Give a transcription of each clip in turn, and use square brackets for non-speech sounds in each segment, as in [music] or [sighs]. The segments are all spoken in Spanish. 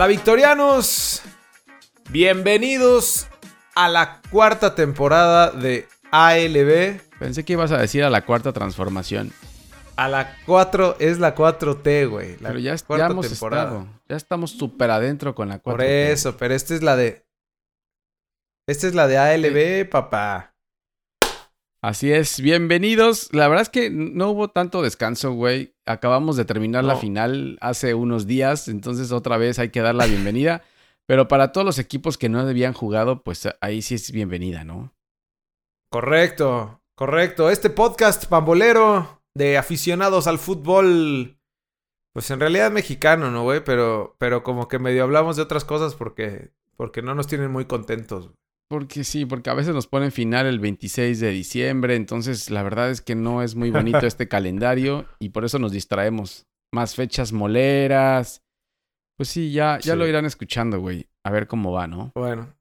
Hola Victorianos, bienvenidos a la cuarta temporada de ALB. Pensé que ibas a decir a la cuarta transformación. A la 4 es la 4T, güey. La Pero ya, ya cuarta hemos temporada. estado. Ya estamos súper adentro con la 4. Por eso, pero esta es la de. Esta es la de ALB, papá. Así es, bienvenidos. La verdad es que no hubo tanto descanso, güey. Acabamos de terminar la final hace unos días, entonces otra vez hay que dar la bienvenida. [laughs] Pero para todos los equipos que no habían jugado, pues ahí sí es bienvenida, ¿no? Correcto, correcto. Este podcast pambolero de aficionados al fútbol. Pues en realidad mexicano, ¿no, güey? Pero, pero como que medio hablamos de otras cosas porque, porque no nos tienen muy contentos. Porque sí, porque a veces nos ponen final el 26 de diciembre, entonces la verdad es que no es muy bonito [laughs] este calendario y por eso nos distraemos. Más fechas moleras. Pues sí, ya, ya Sí. lo irán escuchando, güey. A ver cómo va, ¿no? Bueno.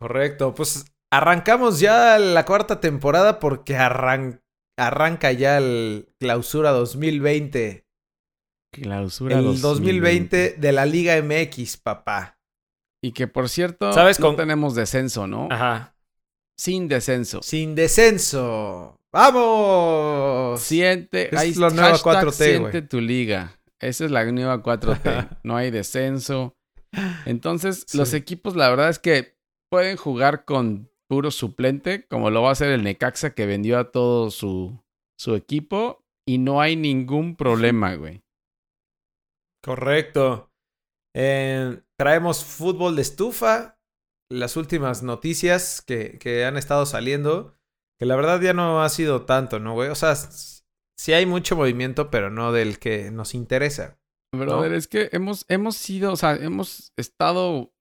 Correcto. Pues arrancamos ya la cuarta temporada porque arran- arranca ya el clausura 2020. Clausura El 2020 de la Liga MX, papá. Y que por cierto, ¿Sabes no con- tenemos descenso, ¿no? Ajá. Sin descenso. Sin descenso. ¡Vamos! Siente, Es la nueva hashtag 4T, siente tu liga. Esa es la nueva 4T. [laughs] no hay descenso. Entonces, Sí. los equipos, la verdad es que pueden jugar con puro suplente, como lo va a hacer el Necaxa que vendió a todo su, su equipo. Y no hay ningún problema, güey. Correcto. Eh, traemos fútbol de estufa. Las últimas noticias que, que han estado saliendo. Que la verdad ya no ha sido tanto, ¿no, güey? O sea, sí hay mucho movimiento, pero no del que nos interesa. Brother, es que hemos, hemos sido, o sea, hemos estado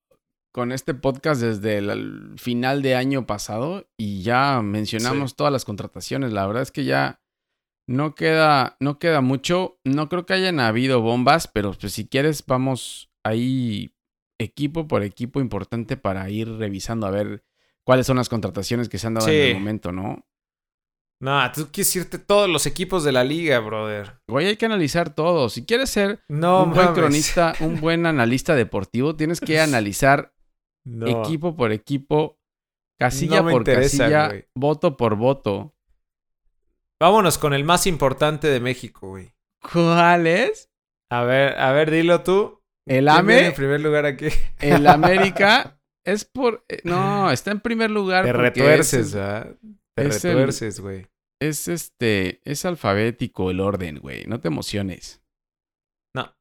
con este podcast desde el, el final de año pasado y ya mencionamos todas las contrataciones. La verdad es que ya no queda, no queda mucho. No creo que hayan habido bombas, pero pues si quieres vamos ahí equipo por equipo importante para ir revisando a ver cuáles son las contrataciones que se han dado en el momento, ¿no? No, tú quieres irte todos los equipos de la liga, brother. Güey, hay que analizar todo. Si quieres ser No, un buen cronista, [laughs] un buen analista deportivo, tienes que [laughs] analizar No. equipo por equipo, casilla No por interesa, casilla, güey. voto por voto. Vámonos con el más importante de México, güey. ¿Cuál es? A ver, a ver, dilo tú. El ¿Quién viene AME, en primer lugar aquí? el [laughs] América, es por... eh, No, está en primer lugar Te retuerces, es, ¿verdad? Te retuerces, güey. es este, es alfabético el orden, güey, no te emociones. No.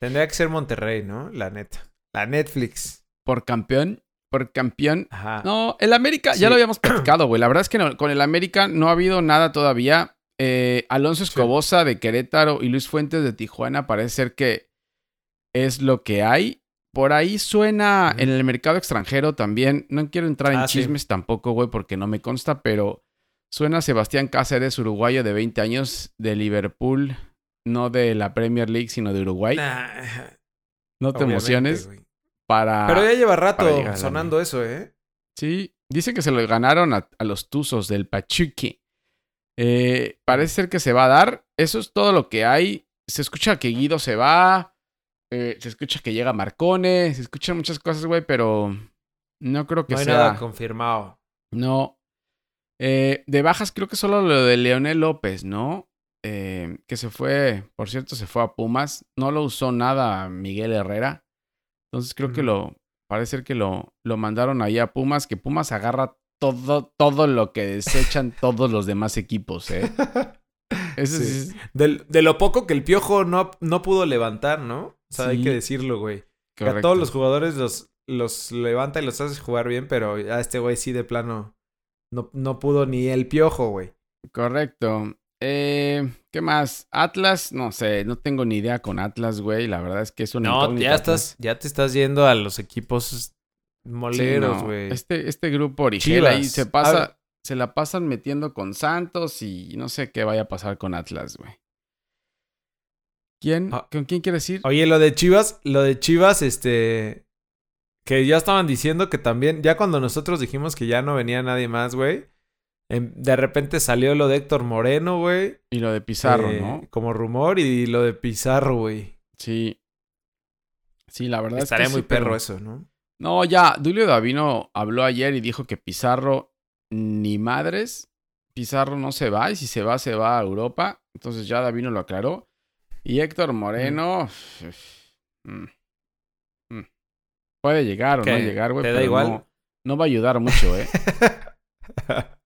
Tendría que ser Monterrey, ¿no? La neta. La Netflix. Por campeón, por campeón. Ajá. No, el América, Sí. ya lo habíamos platicado, güey. La verdad es que no- con el América no ha habido nada todavía. Eh, Alonso Escobosa de Querétaro y Luis Fuentes de Tijuana parece ser que es lo que hay. Por ahí suena en el mercado extranjero también. No quiero entrar en Ah, sí. chismes tampoco, güey, porque no me consta, pero suena Sebastián Cáceres, uruguayo de 20 años de Liverpool, no de la Premier League, sino de Uruguay. Nah, no te emociones para... Pero ya lleva rato sonando eso, ¿eh? Sí, dice que se lo ganaron a, a los Tuzos del Pachuque. Eh, parece ser que se va a dar. Eso es todo lo que hay. Se escucha que Guido se va. Eh, se escucha que llega Marcone. Se escuchan muchas cosas, güey, pero no creo que No hay sea. nada confirmado. No. Eh, de bajas creo que solo lo de Leonel López, ¿no? Eh, que se fue, por cierto, se fue a Pumas. No lo usó nada Miguel Herrera. Entonces creo que lo, parece ser que lo, lo mandaron ahí a Pumas, que Pumas agarra todo, todo lo que desechan todos los demás equipos, ¿eh? [laughs] Eso sí. Sí. es Del- de lo poco que el piojo no, no pudo levantar, ¿no? O sea, hay que decirlo, güey. Que a todos los jugadores los, los levanta y los hace jugar bien, pero a este güey sí de plano no, no pudo ni el piojo, güey. Correcto. Eh, ¿Qué más? Atlas, no sé, no tengo ni idea con Atlas, güey. La verdad es que es una No, ya Atlas. estás, ya te estás yendo a los equipos Sí, moleros, no. güey. Este, este grupo Origel ahí se A pasa, ver. Se la pasan metiendo con Santos y no sé qué vaya a pasar con Atlas, güey. ¿Quién? Ah. ¿Con quién quieres ir? Oye, lo de Chivas, lo de Chivas, este. Que ya estaban diciendo que también, ya cuando nosotros dijimos que ya no venía nadie más, güey. em, de repente salió lo de Héctor Moreno, güey. Y lo de Pizarro, eh, ¿no? Como rumor y lo de Pizarro, güey. Sí. Sí, la verdad Estaría es que muy sí, perro pero- eso, ¿no? No, ya, Dulio Davino habló ayer y dijo que Pizarro ni madres. Pizarro no se va y si se va, se va a Europa. Entonces ya Davino lo aclaró. Y Héctor Moreno. mm, mm, Puede llegar o no llegar, güey. ¿Te da pero igual? No, no va a ayudar mucho, ¿eh? [laughs]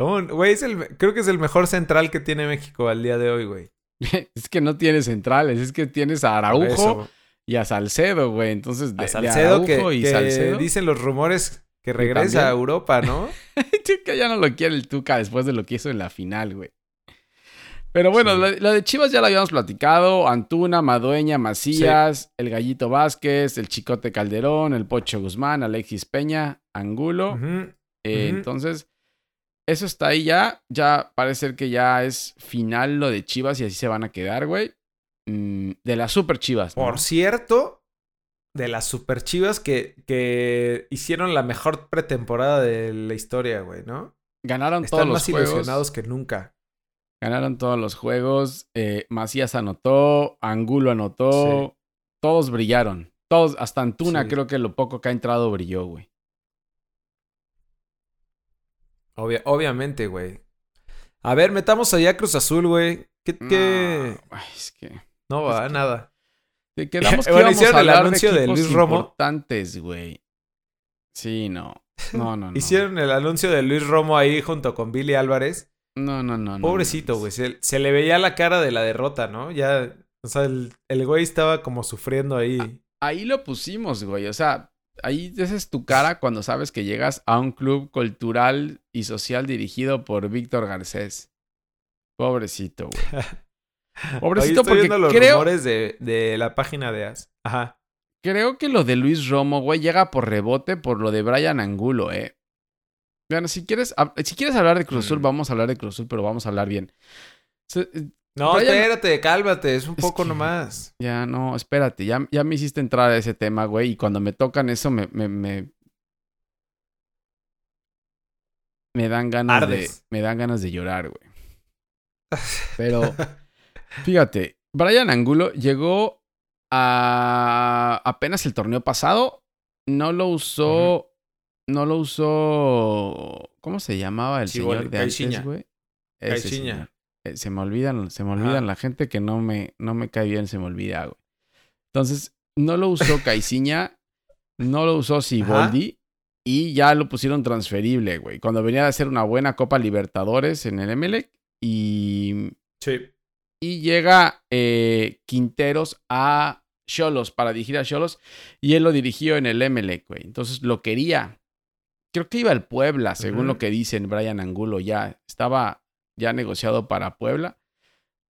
Güey, creo que es el mejor central que tiene México al día de hoy, güey. [laughs] es que no tienes centrales, es que tienes a Araujo y a Salcedo, güey. Entonces, de, A de Salcedo que, y que Salcedo. dicen los rumores que regresa a Europa, ¿no? [laughs] que ya no lo quiere el Tuca después de lo que hizo en la final, güey. Pero bueno, Sí. lo, lo de Chivas ya lo habíamos platicado. Antuna, Madueña, Macías, el Gallito Vázquez, el Chicote Calderón, el Pocho Guzmán, Alexis Peña, Angulo. Eh. Entonces, eso está ahí ya. Ya parece ser que ya es final lo de Chivas y así se van a quedar, güey. Mm, de las super Chivas. ¿no? Por cierto, de las super chivas que, que hicieron la mejor pretemporada de la historia, güey, ¿no? Ganaron Están todos los más juegos. ilusionados que nunca. Ganaron todos los juegos. eh, Macías anotó, Angulo anotó. Todos brillaron. Todos, hasta Antuna, Sí. creo que lo poco que ha entrado brilló, güey. Obvia- obviamente, güey. A ver, metamos allá Cruz Azul, güey. ¿Qué, qué? No, es que. No va, que- nada. Te quedamos [laughs] que Bueno, hicieron a el hablar anuncio de, Luis Romo. importantes, güey. Sí, no. No, no, no. Hicieron el anuncio de Luis Romo ahí junto con Billy Álvarez. No, no, no. no, Pobrecito, no. güey. Se, se le veía la cara de la derrota, ¿no? Ya, o sea, el, el güey estaba como sufriendo ahí. Ahí lo pusimos, güey. O sea, ahí esa es tu cara cuando sabes que llegas a un club cultural y social dirigido por Víctor Garcés. Pobrecito, güey. [laughs] Pobrecito, estoy porque viendo los creo- rumores de, de la página de As. Ajá. Creo que lo de Luis Romo, güey, llega por rebote por lo de Brian Angulo, eh. Bueno, si quieres, si quieres hablar de Cruz Azul, Mm. vamos a hablar de Cruz Azul, pero vamos a hablar bien. Eh, No, Brian- espérate, cálmate, es un Es poco que- nomás. Ya, no, espérate, ya, ya me hiciste entrar a ese tema, güey, y cuando me tocan eso me, me, me, me dan ganas de, me dan ganas de llorar, güey. [laughs] Pero, fíjate, Brian Angulo llegó a apenas el torneo pasado, no lo usó, no lo usó, ¿cómo se llamaba el señor de Caixinha. antes, güey? Eh, se me olvidan, se me Ajá. olvidan la gente que no me, no me cae bien, se me olvida, güey. Entonces, no lo usó Caiciña, no lo usó Siboldi y ya lo pusieron transferible, güey. Cuando venía a hacer una buena Copa Libertadores en el Emelec y, Sí. Y llega eh, Quinteros a Cholos para dirigir a Cholos y él lo dirigió en el Emelec, güey. Entonces lo quería. Creo que iba al Puebla, según lo que dicen Brian Angulo, ya estaba ya negociado para Puebla.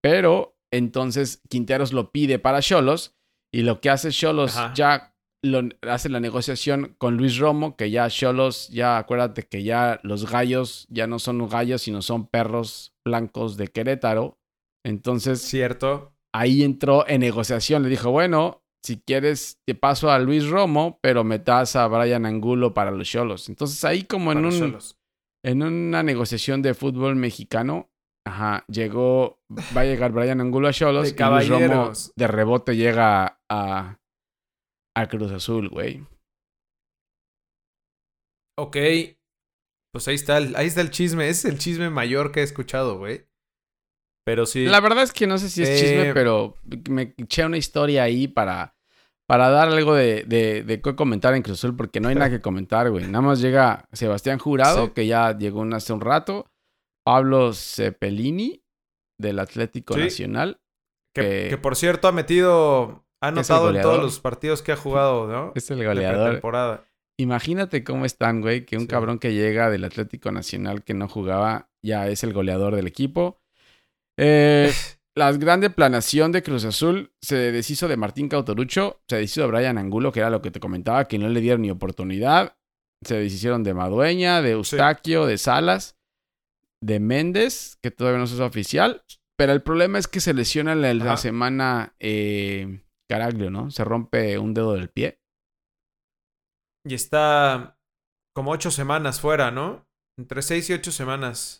Pero entonces Quinteros lo pide para Cholos y lo que hace Cholos ya lo, hace la negociación con Luis Romo, que ya Cholos, ya acuérdate que ya los gallos ya no son gallos, sino son perros blancos de Querétaro. Entonces Cierto. ahí entró en negociación. Le dijo, bueno, si quieres te paso a Luis Romo, pero me das a Brian Angulo para los Cholos. Entonces ahí como en un en una negociación de fútbol mexicano, ajá, llegó, va a llegar Brian Angulo a Cholos y Luis Romo de rebote llega a, a Cruz Azul, güey. Ok. Pues ahí está, el, ahí está el chisme. Ese es el chisme mayor que he escuchado, güey. Pero sí. La verdad es que no sé si es chisme, Eh, pero me eché una historia ahí para, para dar algo de, de, de qué comentar en Cruz Azul, porque no hay nada que [laughs] comentar, güey. Nada más llega Sebastián Jurado, Sí. que ya llegó hace un rato, Pablo Cepelini, del Atlético Sí. Nacional. que, que- que por cierto ha metido. Ha anotado en todos los partidos que ha jugado, ¿no? [laughs] Es el De goleador. pretemporada. Imagínate cómo están, güey, que un Sí. cabrón que llega del Atlético Nacional que no jugaba ya es el goleador del equipo. Eh, la grande planación de Cruz Azul se deshizo de Martín Cautorucho, se deshizo de Brian Angulo, que era lo que te comentaba, que no le dieron ni oportunidad. Se deshicieron de Madueña, de Eustaquio, de Salas, de Méndez, que todavía no es oficial. Pero el problema es que se lesiona en la, la semana eh, Caraglio, ¿no? Se rompe un dedo del pie. Y está como ocho semanas fuera, ¿no? Entre seis y ocho semanas.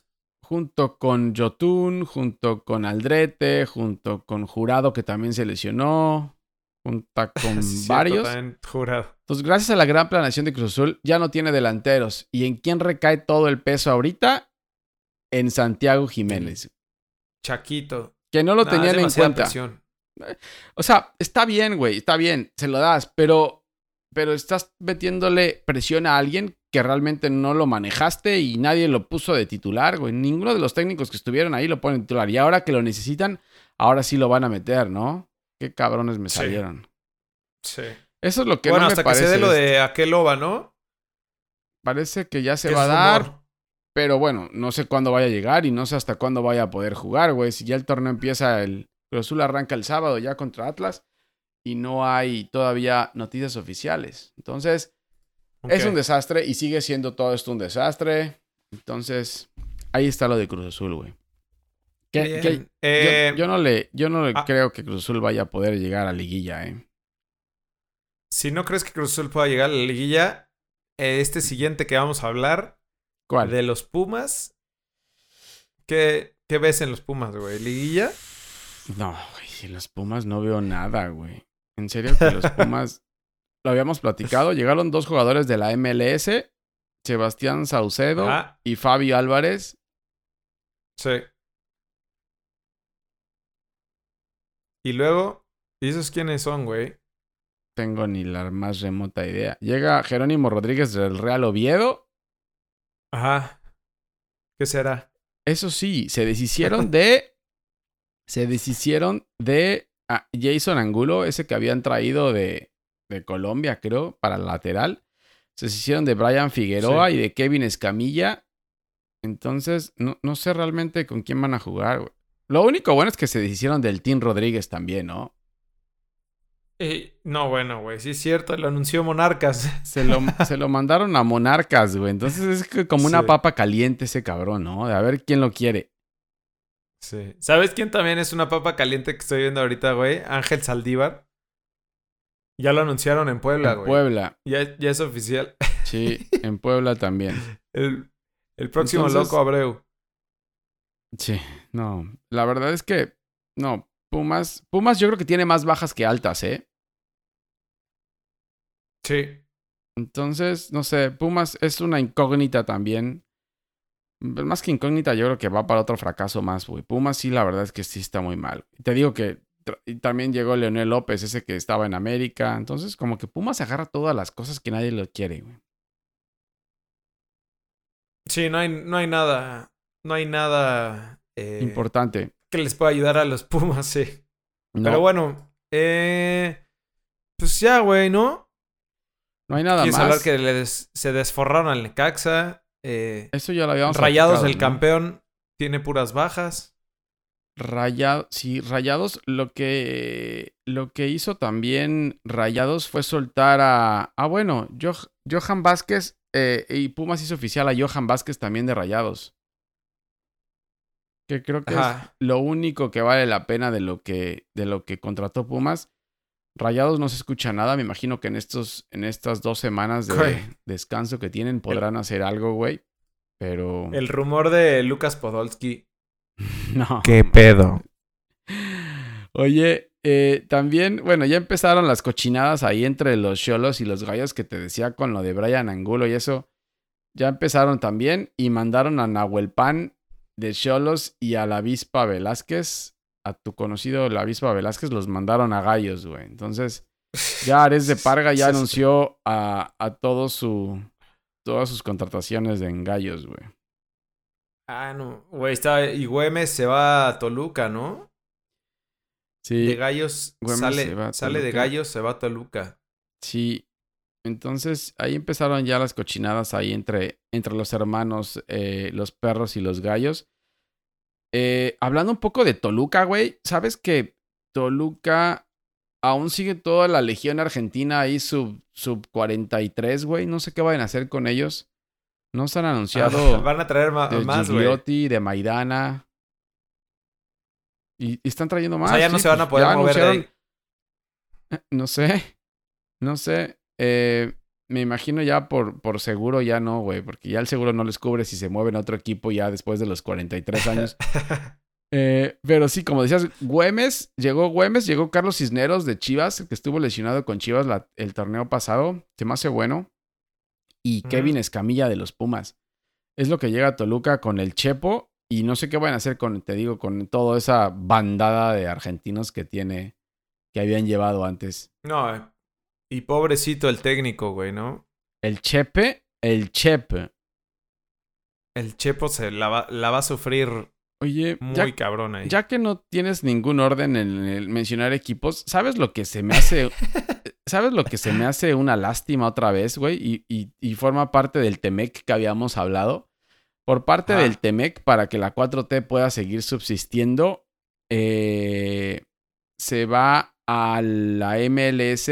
Junto con Jotun, junto con Aldrete, junto con Jurado que también se lesionó. junta [laughs] con varios. jurado. Entonces, gracias a la gran planeación de Cruz Azul, ya no tiene delanteros. ¿Y en quién recae todo el peso ahorita? En Santiago Jiménez. Chaquito. Que no lo tenían en cuenta. O sea, está bien, güey, está bien, se lo das, pero, pero estás metiéndole presión a alguien que realmente no lo manejaste y nadie lo puso de titular, güey. Ninguno de los técnicos que estuvieron ahí lo ponen titular. Y ahora que lo necesitan, ahora sí lo van a meter, ¿no? Qué cabrones me salieron. Sí. Eso es lo que bueno, no me hasta parece. que se dé lo de aquel OVA, ¿no? Parece que ya se va a dar. Pero bueno, no sé cuándo vaya a llegar y no sé hasta cuándo vaya a poder jugar, güey. Si ya el torneo empieza, el Cruz Azul arranca el sábado ya contra Atlas y no hay todavía noticias oficiales. Entonces, es un desastre y sigue siendo todo esto un desastre. Entonces, ahí está lo de Cruz Azul, güey. Eh, yo, no le, yo no ah. creo que Cruz Azul vaya a poder llegar a liguilla, eh. Si no crees que Cruz Azul pueda llegar a la liguilla, este siguiente que vamos a hablar. ¿Cuál? De los Pumas. ¿Qué, qué ves en los Pumas, güey? ¿Liguilla? No, güey, en los Pumas no veo nada, güey. En serio que los Pumas. [laughs] lo habíamos platicado. Llegaron dos jugadores de la MLS. Sebastián Saucedo y Fabio Álvarez. Sí. Y luego, ¿y esos quiénes son, güey? Tengo ni la más remota idea. Llega Jerónimo Rodríguez del Real Oviedo. Ajá. ¿Qué será? Eso sí, se deshicieron [laughs] de. se deshicieron de ah, Jason Angulo, ese que habían traído de, de Colombia, creo, para el lateral. Se deshicieron de Brian Figueroa y de Kevin Escamilla. Entonces, no, no sé realmente con quién van a jugar, güey. Lo único bueno es que se deshicieron del Team Rodríguez también, ¿no? Eh, no, bueno, güey, sí es cierto, lo anunció Monarcas. [laughs] Se lo, se lo mandaron a Monarcas, güey. Entonces es como una papa caliente ese cabrón, ¿no? De a ver quién lo quiere. Sí. ¿Sabes quién también es una papa caliente que estoy viendo ahorita, güey? Ángel Saldívar. Ya lo anunciaron en Puebla, güey. En Puebla. Ya, ya, es oficial. Sí, [laughs] en Puebla también. El, el próximo loco Abreu. Sí, no. La verdad es que, no. Pumas, Pumas yo creo que tiene más bajas que altas, ¿eh? Sí. Entonces, no sé, Pumas es una incógnita también. Más que incógnita, yo creo que va para otro fracaso más, güey. Pumas sí, la verdad es que sí está muy mal. Te digo que también llegó Leonel López, ese que estaba en América. Entonces, como que Pumas agarra todas las cosas que nadie lo quiere, güey. Sí, no hay, no hay nada no hay nada eh, importante que les pueda ayudar a los [laughs] Pumas, sí. Pero bueno, eh, pues ya, güey, ¿no? No hay nada más. hablar que se desforraron al Necaxa. Eh, Eso ya lo habíamos Rayados, el campeón, tiene puras bajas. Rayados, sí, Rayados, lo que, lo que hizo también Rayados fue soltar a, ah, bueno, Johan Vázquez, y Pumas hizo oficial a Johan Vázquez también de Rayados. Que creo que es lo único que vale la pena de lo que, de lo que contrató Pumas. Rayados no se escucha nada. Me imagino que en, estos, en estas dos semanas de descanso que tienen podrán hacer algo, güey. Pero. El rumor de Lucas Podolski. [laughs] no. ¿Qué pedo? Oye, eh, también, bueno, ya empezaron las cochinadas ahí entre los cholos y los gallos que te decía con lo de Brian Angulo y eso. Ya empezaron también y mandaron a Nahuel Pan de Cholos y a la avispa Velázquez, a tu conocido la avispa Velázquez, los mandaron a Gallos, güey. Entonces, ya Ares de Parga ya [laughs] anunció a, a todo su, todas sus contrataciones de en Gallos, güey. Ah, no, güey, está, y Güemes se va a Toluca, ¿no? Sí. De Gallos sale, sale de Gallos, se va a Toluca. Sí, entonces ahí empezaron ya las cochinadas ahí entre, entre los hermanos, eh, los perros y los gallos. Eh, hablando un poco de Toluca, güey, ¿sabes que Toluca aún sigue toda la legión argentina ahí sub, sub 43, güey? No sé qué van a hacer con ellos. No se han anunciado. [laughs] van a traer de más, güey. de Maidana. Y, están trayendo más. O sea, ya no se van a pues, poder mover de ahí. No sé. No sé. Eh, me imagino ya por, por seguro ya no, güey, porque ya el seguro no les cubre si se mueven a otro equipo ya después de los 43 años. [laughs] Eh, pero sí, como decías, Güemes, llegó Güemes, llegó Carlos Cisneros de Chivas, que estuvo lesionado con Chivas el torneo pasado. Se me hace bueno. Y Kevin Escamilla de los Pumas. Es lo que llega a Toluca con el Chepo. Y no sé qué van a hacer con, te digo, con toda esa bandada de argentinos que tiene, que habían llevado antes. No, y pobrecito el técnico, güey, ¿no? El Chepe, el Chepe. El Chepo se la va, la va a sufrir Oye, muy ya, cabrón ahí. Ya que no tienes ningún orden en el mencionar equipos, ¿sabes lo que se me hace? [laughs] ¿Sabes lo que se me hace una lástima otra vez, güey? Y, y, forma parte del Temec que habíamos hablado. Por parte del Temec, para que la 4T pueda seguir subsistiendo, eh, se va a la MLS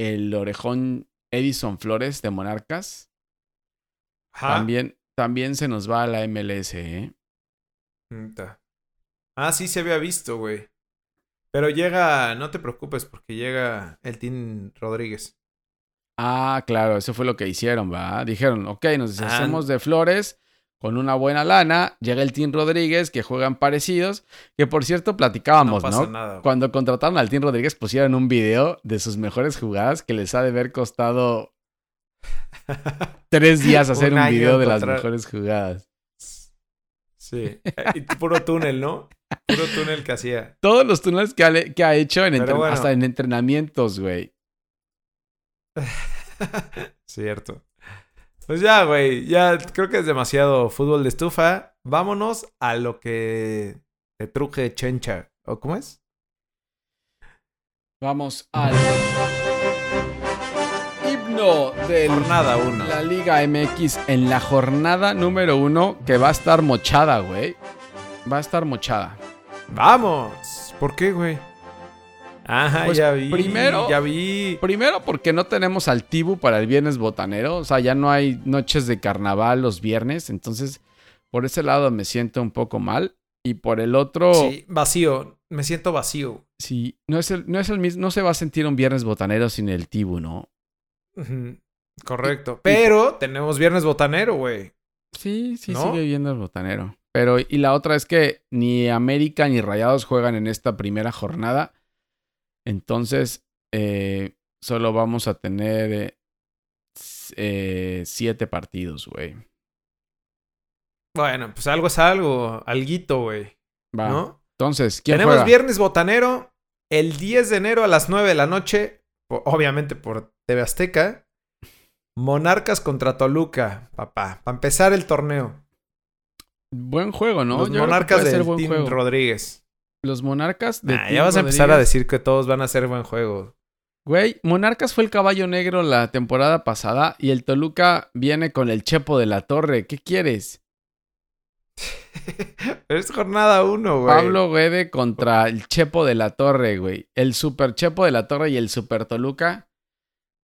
el orejón Edison Flores de Monarcas. También, también se nos va a la MLS, ¿eh? Ah, sí se había visto, güey. Pero llega, no te preocupes porque llega el Team Rodríguez. Ah, claro, eso fue lo que hicieron, ¿va? Dijeron, ok, nos deshacemos de Flores con una buena lana, llega el Team Rodríguez, que juegan parecidos, que por cierto platicábamos, ¿no? Cuando contrataron al Team Rodríguez pusieron un video de sus mejores jugadas que les ha de haber costado [laughs] tres días hacer un, video de las mejores jugadas. Sí, eh, puro túnel, ¿no? Puro túnel que hacía. Todos los túneles que ha, que ha hecho en hasta en entrenamientos, güey. [laughs] Cierto. Pues ya, güey, ya creo que es demasiado fútbol de estufa. Vámonos a lo que te truje Chencha. ¿O cómo es? Vamos al de jornada 1. La Liga MX en la jornada número 1 que va a estar mochada, güey. Va a estar mochada. Vamos. ¿Por qué, güey? Ajá, pues ya vi. Primero, ya vi. Primero porque no tenemos al Tibu para el viernes botanero. O sea, ya no hay noches de carnaval los viernes. Entonces, por ese lado me siento un poco mal. Y por el otro. Sí, vacío. Me siento vacío. Sí, no es el, no es el mismo. No se va a sentir un viernes botanero sin el Tibu, ¿no? Correcto. Pero tenemos viernes botanero, güey. Sí, sí, sigue viendo el botanero. Pero, y la otra es que ni América ni Rayados juegan en esta primera jornada. Entonces, eh, solo vamos a tener eh, siete partidos, güey. Bueno, pues algo es algo, alguito, güey. Va. ¿No? Entonces, ¿quién Tenemos viernes botanero el 10 de enero a las 9 de la noche. Obviamente por TV Azteca. Monarcas contra Toluca, papá. Para empezar el torneo. Buen juego, ¿no? Los Monarcas de Team Rodríguez. Los Monarcas de Ya vas a empezar a decir que todos van a ser buen juego. Güey, Monarcas fue el caballo negro la temporada pasada y el Toluca viene con el Chepo de la Torre. ¿Qué quieres? [laughs] es jornada uno, güey. Pablo Guede contra el Chepo de la Torre, güey. El Super Chepo de la Torre y el Super Toluca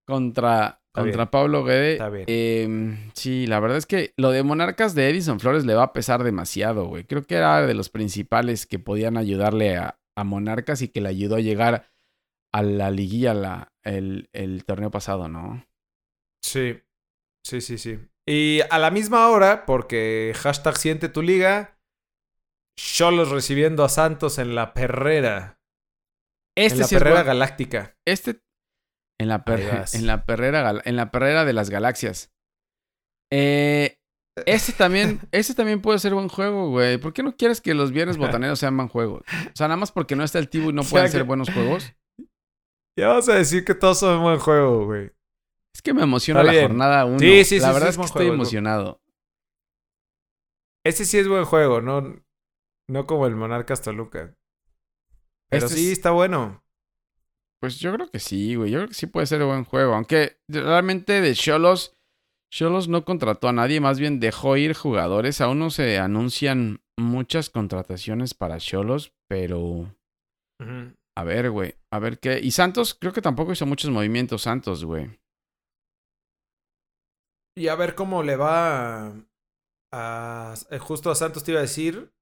contra, contra Pablo Guede. Em, sí, la verdad es que lo de Monarcas de Edison Flores le va a pesar demasiado, güey. Creo que era de los principales que podían ayudarle a, Monarcas y que le ayudó a llegar a la liguilla la, el, el torneo pasado, ¿no? Sí, sí, sí, sí. Y a la misma hora, porque hashtag siente tu liga, Cholos recibiendo a Santos en la perrera. Este en la perrera galáctica. Este en la, en la, perrera, en la perrera de las galaxias. Eh, ese también, [laughs] ese también puede ser buen juego, güey. ¿Por qué no quieres que los viernes botaneros sean buen juego? O sea, nada más porque no está el Tibu y no [laughs] pueden ser buenos juegos. Ya vas a decir que todos son buen juego, güey. Es que me emociona la jornada 1. Sí, sí, la verdad es, que estoy emocionado. Ese sí es buen juego, no, no como el Monarcas Toluca. Pero este sí, está bueno. Pues yo creo que sí, güey. Yo creo que sí puede ser un buen juego. Aunque realmente de Cholos, Cholos no contrató a nadie, más bien dejó ir jugadores. Aún no se anuncian muchas contrataciones para Cholos, pero. A ver, güey. A ver qué. Y Santos, creo que tampoco hizo muchos movimientos Santos, güey. Y a ver cómo le va a, eh, justo a Santos te iba a decir.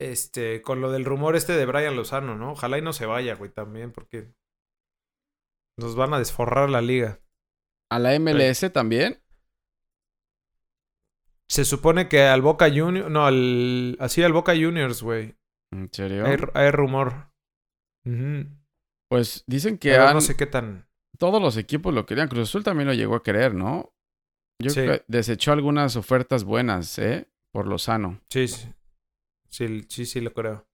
Este, con lo del rumor este de Brian Lozano, ¿no? Ojalá y no se vaya, güey, también, porque nos van a desforrar la liga. ¿A la MLS también? Se supone que al Boca Juniors. No, al. Así al Boca Juniors, güey. ¿En serio? Hay, rumor. Pues dicen que no sé qué tan... todos los equipos lo querían. Cruz Azul también lo llegó a querer, ¿no? Yo creo que desechó algunas ofertas buenas, ¿eh? Por lo sano. Sí, sí. Sí, sí, sí lo creo.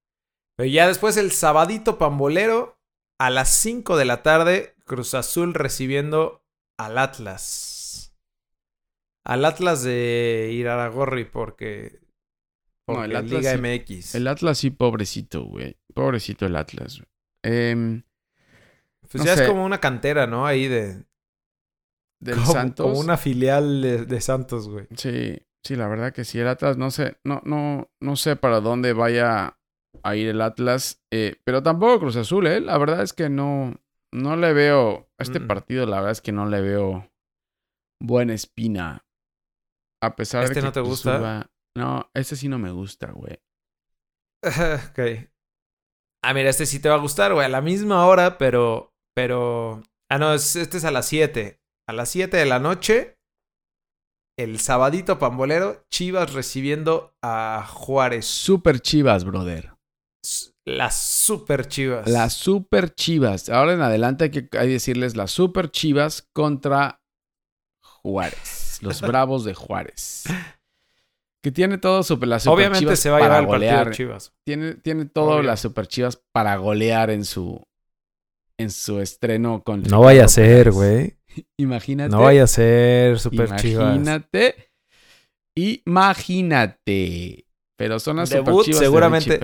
Pero ya después el sabadito pambolero a las 5 de la tarde, Cruz Azul recibiendo al Atlas. Al Atlas de Iraragorri porque... porque no, el Atlas Liga MX. El Atlas sí, pobrecito, güey. Pobrecito el Atlas. Eh, pues ya es como una cantera, ¿no? Ahí de... Del Santos. Como una filial de, de Santos, güey. Sí, sí, la verdad que sí. El Atlas, no sé, no, no, no sé para dónde vaya a ir el Atlas, eh, pero tampoco Cruz Azul, ¿eh? La verdad es que no, no le veo, a este mm. partido la verdad es que no le veo buena espina. A pesar de que... no te gusta? No, este sí no me gusta, güey. [laughs] ok. Ah, mira, este sí te va a gustar, güey. A la misma hora, pero... Pero... Ah, no, este es a las 7. A las 7 de la noche. El sabadito pambolero. Chivas recibiendo a Juárez. Super Chivas, brother. Las super chivas. Las super chivas. Ahora en adelante hay que decirles las super chivas contra Juárez. Los [laughs] bravos de Juárez. Que tiene todo super, las super Obviamente se va a llevar el partido de Chivas. Tiene, tiene todo las super chivas para golear en su en su estreno con No vaya a ser, güey. [laughs] Imagínate. No vaya a ser super chivas. Imagínate. Imagínate. Pero son las super chivas seguramente,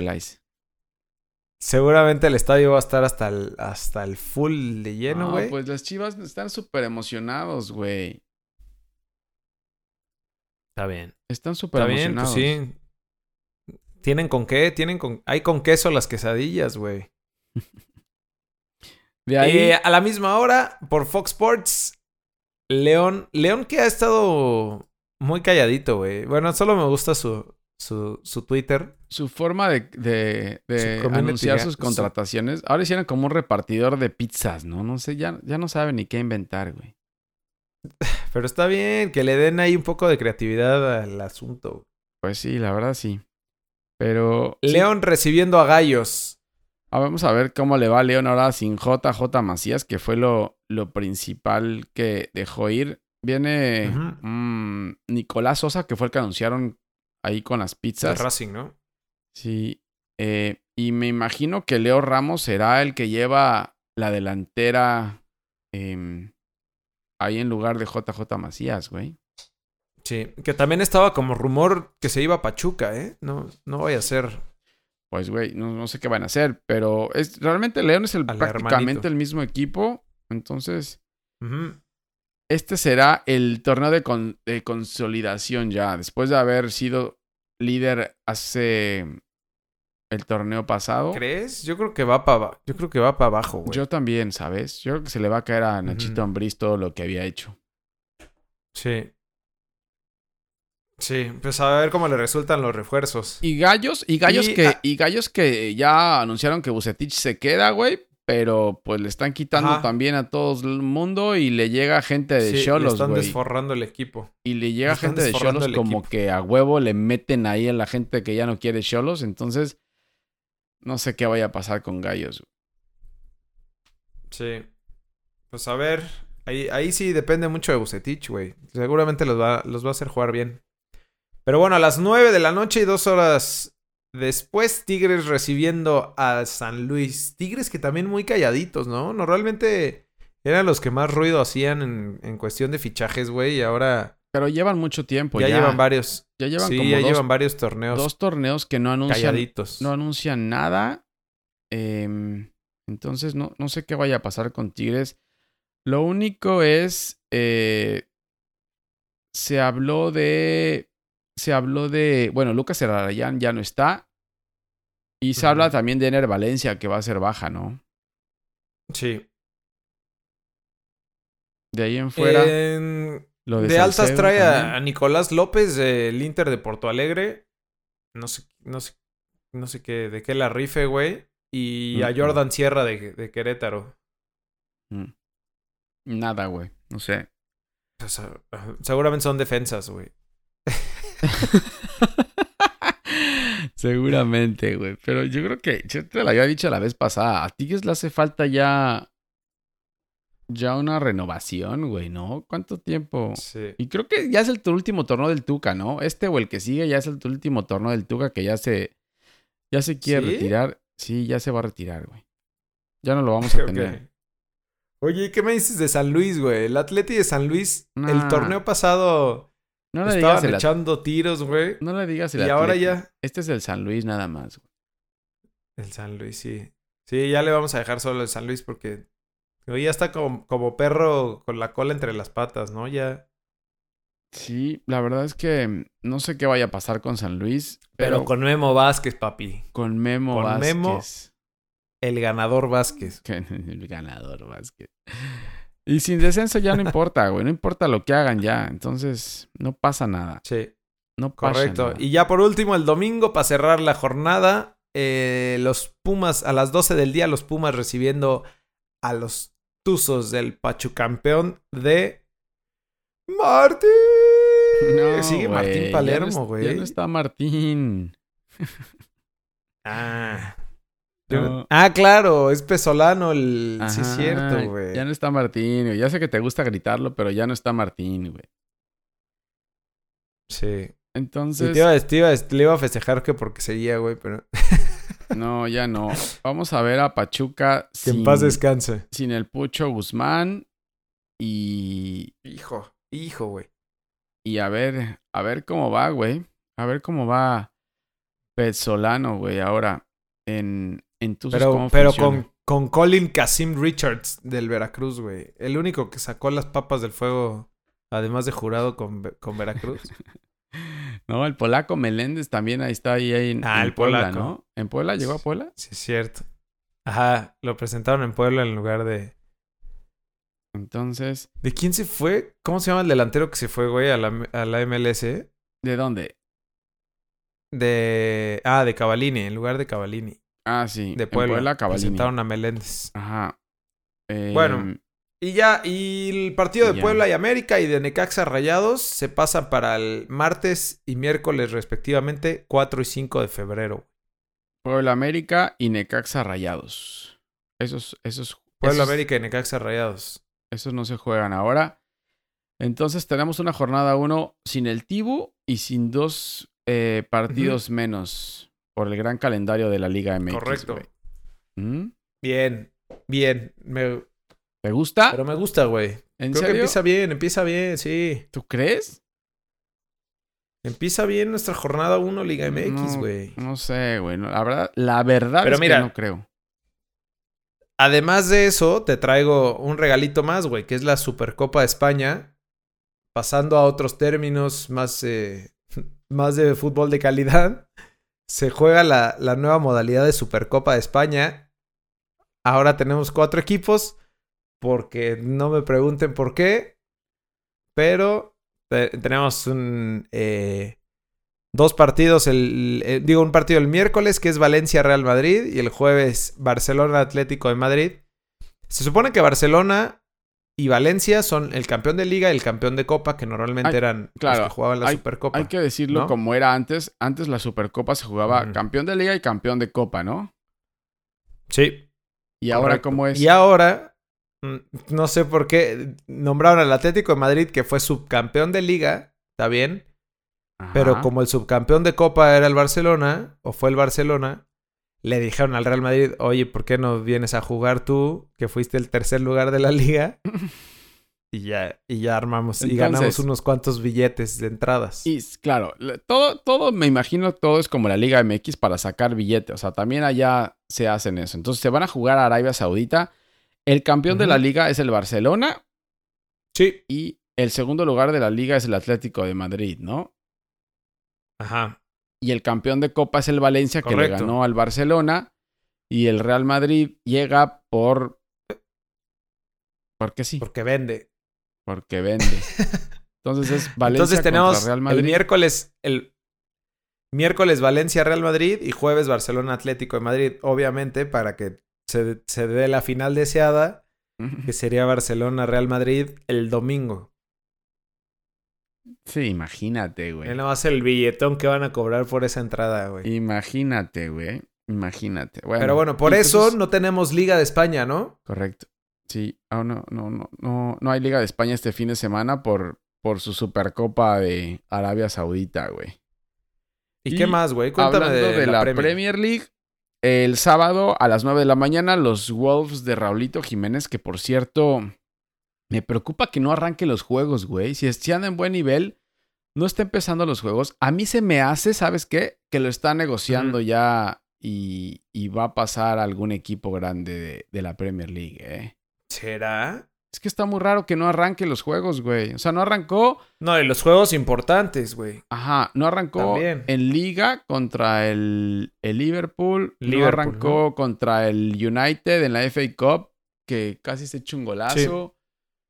Seguramente el estadio va a estar hasta el, hasta el full de lleno, güey. pues las chivas están súper emocionados, güey. Está bien. Están súper emocionados. Bien, pues sí. ¿Tienen con qué? ¿Tienen con... Hay con queso las quesadillas, güey. [laughs] De ahí... Eh, a la misma hora, por Fox Sports, León... León que ha estado muy calladito, güey. Bueno, solo me gusta su, su, su Twitter. Su forma de, de, anunciar sus contrataciones. Ahora hicieron como un repartidor de pizzas, ¿no? No sé, ya, ya no saben ni qué inventar, güey. [sighs] Pero está bien, que le den ahí un poco de creatividad al asunto. Pues sí, la verdad sí. Pero. León recibiendo a Gallos. Ah, vamos a ver cómo le va a León ahora sin JJ Macías, que fue lo, lo principal que dejó ir. Viene mm, Nicolás Sosa, que fue el que anunciaron ahí con las pizzas. Racing, ¿no? Sí. Eh, y me imagino que Leo Ramos será el que lleva la delantera em, ahí en lugar de JJ Macías, güey. Sí, que también estaba como rumor que se iba a Pachuca, ¿eh? No, no vaya a ser. Pues, güey, no, sé qué van a hacer, pero es, realmente León es el, prácticamente el mismo equipo. Entonces, este será el torneo de, consolidación ya. Después de haber sido líder hace el torneo pasado. ¿Crees? Yo creo que va para yo creo que va para abajo, güey. Yo también, ¿sabes? Yo creo que se le va a caer a Nachito Ambriz todo lo que había hecho. Sí. Sí, pues a ver cómo le resultan los refuerzos. Y gallos, y gallos que, y gallos que ya anunciaron que Bucetich se queda, güey pero pues le están quitando también a todo el mundo y le llega gente de Cholos, güey. están desforrando el equipo. Y le llega gente de Cholos como que a huevo le meten ahí a la gente que ya no quiere Cholos, entonces no sé qué vaya a pasar con Gallos. Sí. Pues a ver, ahí, ahí sí depende mucho de Bucetich, güey. Seguramente los va, los va a hacer jugar bien. Pero bueno, a las nueve de la noche y dos horas Después Tigres recibiendo a San Luis. Tigres que también muy calladitos, ¿no? Normalmente eran los que más ruido hacían en, cuestión de fichajes, güey. Y ahora... Pero llevan mucho tiempo. Ya, llevan varios. Ya llevan sí, ya llevan varios torneos. Dos torneos que no anuncian. Calladitos. No anuncian nada. Em, entonces no, no sé qué vaya a pasar con Tigres. Lo único es. Eh, se habló de se habló de, bueno, Lucas Herrarayán ya no está. Y se habla también de Ener Valencia, que va a ser baja, ¿no? Sí. De ahí en fuera. Lo de, altas trae a Nicolás López del Inter de Porto Alegre. No sé, no sé, no sé qué, de qué la rife, güey. Y a Jordan Sierra de, Querétaro. Mm. Nada, güey. No sé. seguramente son defensas, güey. [laughs] Seguramente, güey. Pero yo creo que, yo te lo había dicho la vez pasada, a Tigres le hace falta ya. Ya una renovación, güey, ¿no? ¿Cuánto tiempo? Sí. Y creo que ya es el tu último torneo del Tuca, ¿no? Este o el que sigue ya es el tu último torneo del Tuca que ya se. Ya se quiere ¿Sí? retirar. Sí, ya se va a retirar, güey. Ya no lo vamos a [laughs] tener. Oye, ¿qué me dices de San Luis, güey? El Atleti de San Luis, el torneo pasado No le digas el, echando tiros, güey. no le digas el Y ahora ya. Este es el San Luis nada más, güey. El San Luis, sí. Sí, ya le vamos a dejar solo el San Luis porque ya está como, como perro con la cola entre las patas, ¿no? Ya. Sí, la verdad es que no sé qué vaya a pasar con San Luis, pero, Pero con Memo Vázquez, papi. con Memo con Vázquez. Memo- El ganador Vázquez. Que- El ganador Vázquez. Y sin descenso ya no importa, güey. No importa lo que hagan ya. Entonces, no pasa nada. Sí, No pasa correcto. nada. Y ya por último, el domingo, para cerrar la jornada, eh, los Pumas, a las 12 del día, los Pumas recibiendo a los Tuzos del Pachucampeón de Martín. [laughs] No, Sigue Martín Palermo, güey. Ya no está Martín. [laughs] Ah. No. Ah, claro, es Pesolano el... Sí, es cierto, güey. Ya no está Martín, güey. Ya sé que te gusta gritarlo, pero ya no está Martín, güey. Sí. Y Entonces, te iba, a- te iba le iba a festejar que porque seguía, güey, pero... [laughs] no, ya no. Vamos a ver a Pachuca Que en sin, paz descanse. sin el Pucho Guzmán y, Hijo, hijo, güey. y a ver, a ver cómo va, güey. A ver cómo va Petzolano, güey, ahora en, Pero, cómo pero con, con Colin Casim Richards del Veracruz, güey. El único que sacó las papas del fuego, además de jurado con, con Veracruz. [laughs] No, el polaco Meléndez también ahí está ahí, ahí en, Ah, en el Puebla, polaco. ¿no? ¿En Puebla? ¿Llegó a Puebla? sí, es cierto. Ajá, lo presentaron en Puebla en lugar de... Entonces, ¿De quién se fue? ¿Cómo se llama el delantero que se fue, güey, a la, a la MLS? ¿de dónde? De... Ah, de Cavalini, en lugar de Cavalini. Ah, sí. De en Puebla. Puebla, Cavallini. Presentaron a Meléndez. Ajá. Eh, Bueno. Y ya, y el partido de ya. Puebla y América y de Necaxa Rayados se pasan para el martes y miércoles respectivamente, 4 y 5 de febrero. Puebla América y Necaxa Rayados. Esos, esos, Puebla esos, América y Necaxa Rayados. esos no se juegan ahora. Entonces tenemos una jornada uno sin el Tibu y sin dos eh, partidos menos por el gran calendario de la Liga MX. Correcto. güey. ¿Mm? Bien, bien. Me- ¿Te gusta? pero me gusta, güey. ¿En Creo que empieza bien, empieza bien, sí. ¿Tú crees? Empieza bien nuestra jornada 1 Liga MX, No, güey. No sé, güey. no, la verdad, la verdad Pero es mira, que no creo. Además de eso, te traigo un regalito más, güey, que es la Supercopa de España. Pasando a otros términos más, eh, [laughs] más de fútbol de calidad, se juega la, la nueva modalidad de Supercopa de España. Ahora tenemos cuatro equipos, porque no me pregunten por qué, pero te- tenemos eh, dos partidos, el, eh, digo un partido el miércoles que es Valencia-Real Madrid y el jueves Barcelona-Atlético de Madrid. Se supone que Barcelona y Valencia son el campeón de liga y el campeón de copa, que normalmente Hay- eran claro, los que jugaban la hay- Supercopa. Hay que decirlo ¿no? como era antes. Antes la Supercopa se jugaba campeón de liga y campeón de copa, ¿no? Sí. Y ahora cómo es. Y ahora, mm, no sé por qué, nombraron al Atlético de Madrid que fue subcampeón de liga, está bien, pero como el subcampeón de Copa era el Barcelona, o fue el Barcelona, le dijeron al Real Madrid, oye, ¿por qué no vienes a jugar tú, que fuiste el tercer lugar de la liga? [laughs] Y ya, y ya armamos, y ganamos unos cuantos billetes de entradas. Y claro, todo, todo, me imagino, todo es como la Liga MX para sacar billetes. O sea, también allá se hacen eso. Entonces se van a jugar a Arabia Saudita. El campeón de la liga es el Barcelona Sí. y el segundo lugar de la liga es el Atlético de Madrid, ¿no? Ajá. Y el campeón de Copa es el Valencia que le ganó al Barcelona. Y el Real Madrid llega por... Porque sí, Porque vende. porque vende. [laughs] Entonces es Valencia Entonces tenemos Real el miércoles, el miércoles Valencia Real Madrid y jueves Barcelona Atlético de Madrid, obviamente, para que se, se dé la final deseada, que sería Barcelona Real Madrid el domingo. Sí, imagínate, güey. Él no va a ser el billetón que van a cobrar por esa entrada, güey. Imagínate, güey. Imagínate. Bueno, Pero bueno, por eso no tenemos Liga de España, ¿no? Correcto. Sí, oh, no, no, no, no, no hay Liga de España este fin de semana por, por su Supercopa de Arabia Saudita, güey. ¿Y, qué más, güey? Cuéntame hablando de, la, Premier. League. El sábado a las 9 de la mañana, los Wolves de Raulito Jiménez, que por cierto, me preocupa que no arranque los juegos, güey. Si, si anda en buen nivel, no está empezando los juegos. A mí se me hace, ¿sabes qué? Que lo está negociando ya y, va a pasar a algún equipo grande de, de la Premier League, ¿eh? ¿Será? Es que está muy raro que no arranque los juegos, güey. O sea, no arrancó. No, y los juegos importantes, güey. Ajá, no arrancó en Liga contra el, el Liverpool. No arrancó contra el United en la FA Cup, que casi se echó un golazo.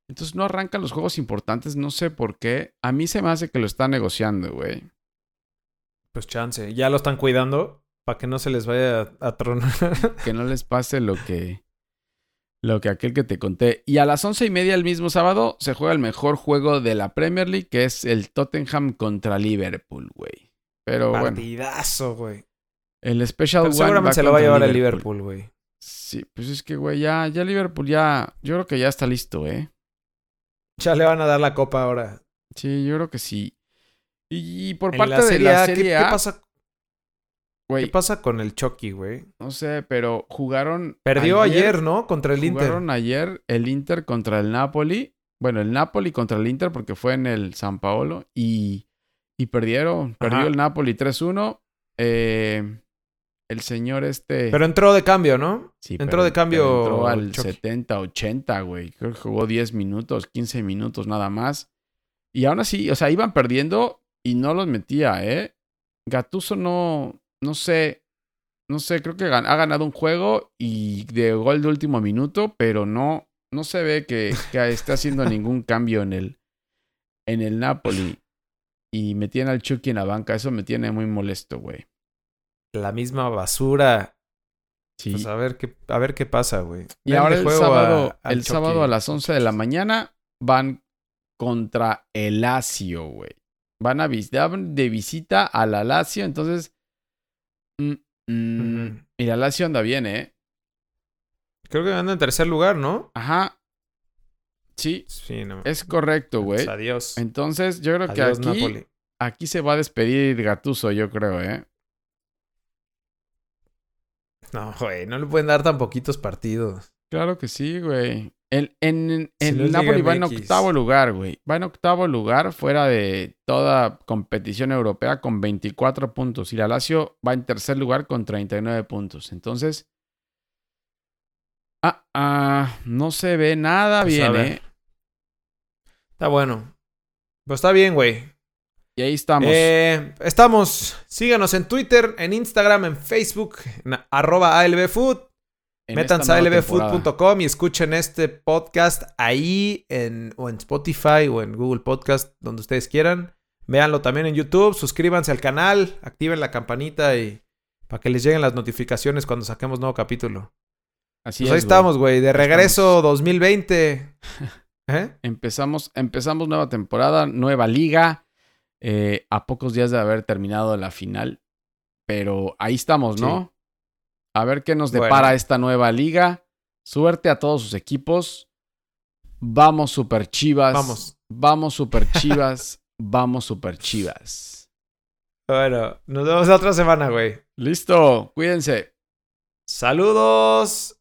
Entonces no arrancan los juegos importantes, no sé por qué. A mí se me hace que lo está negociando, güey. Pues chance, ya lo están cuidando para que no se les vaya a tronar. [laughs] que no les pase lo que lo que aquel que te conté. Y a las once y media el mismo sábado se juega el mejor juego de la Premier League, que es el Tottenham contra Liverpool, güey. Pero Partidazo, güey. El Special One Seguramente se lo va a llevar el Liverpool, güey. Sí, pues es que, güey, ya, ya Liverpool ya. Yo creo que ya está listo, ¿eh? Ya le van a dar la copa ahora. Sí, yo creo que sí. Y, por parte de la Serie ¿qué, pasa ¿Qué pasa con el Chucky, güey? No sé, pero jugaron. Perdió ayer, ¿no? Contra el Inter. Jugaron ayer el Inter contra el Napoli. Bueno, el Napoli contra el Inter porque fue en el San Paolo. Y, y perdieron. Perdió el Napoli 3-1. Eh, el señor este. Pero entró de cambio, ¿no? Sí. Entró de cambio. entró al 70-80, güey. Creo que jugó 10 minutos, 15 minutos nada más. Y aún así, o sea, iban perdiendo y no los metía, ¿eh? Gatuso no, no sé, no sé, creo que ha ganado un juego y de gol de último minuto, pero no, no se ve que, esté haciendo [laughs] ningún cambio en el, en el Napoli. Y me tiene al Chucky en la banca, eso me tiene muy molesto, güey. La misma basura. Sí. Pues a ver qué, a ver qué pasa, güey. Y ahora el sábado, a, el sábado a las 11 de la mañana van contra el Lazio, güey. Van a de visita al Lazio, entonces Mm, mm, Mira, Lazio anda bien, ¿eh? Creo que anda en tercer lugar, ¿no? Ajá. Sí. Sí, no. Es correcto, güey. Pues adiós. Entonces, yo creo que aquí, aquí se va a despedir Gatuso, yo creo, ¿eh? No, güey, no le pueden dar tan poquitos partidos. Claro que sí, güey. En, en, en Napoli va en octavo lugar, güey. Va en octavo lugar fuera de toda competición europea con 24 puntos. Y la Lazio va en tercer lugar con 39 puntos. Entonces. Ah, ah, no se ve nada pues bien, eh. Está bueno. Pues está bien, güey. Y ahí estamos. Eh, estamos. Síganos en Twitter, en Instagram, en Facebook, en arroba ALBFood. Métanse a lbfood.com y escuchen este podcast ahí en, o en Spotify o en Google Podcast, donde ustedes quieran. Véanlo también en YouTube, suscríbanse al canal, activen la campanita y para que les lleguen las notificaciones cuando saquemos nuevo capítulo. Así pues es. Ahí estamos, güey, de regreso 2020. [laughs] ¿Eh? Empezamos, empezamos nueva temporada, nueva liga, eh, a pocos días de haber terminado la final. Pero ahí estamos, ¿no? A ver qué nos depara esta nueva liga. Suerte a todos sus equipos. Vamos super chivas. Vamos. Vamos super [laughs] chivas. Vamos super chivas. Bueno, nos vemos la otra semana, güey. Listo. Cuídense. Saludos.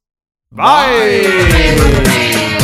Bye. Bye.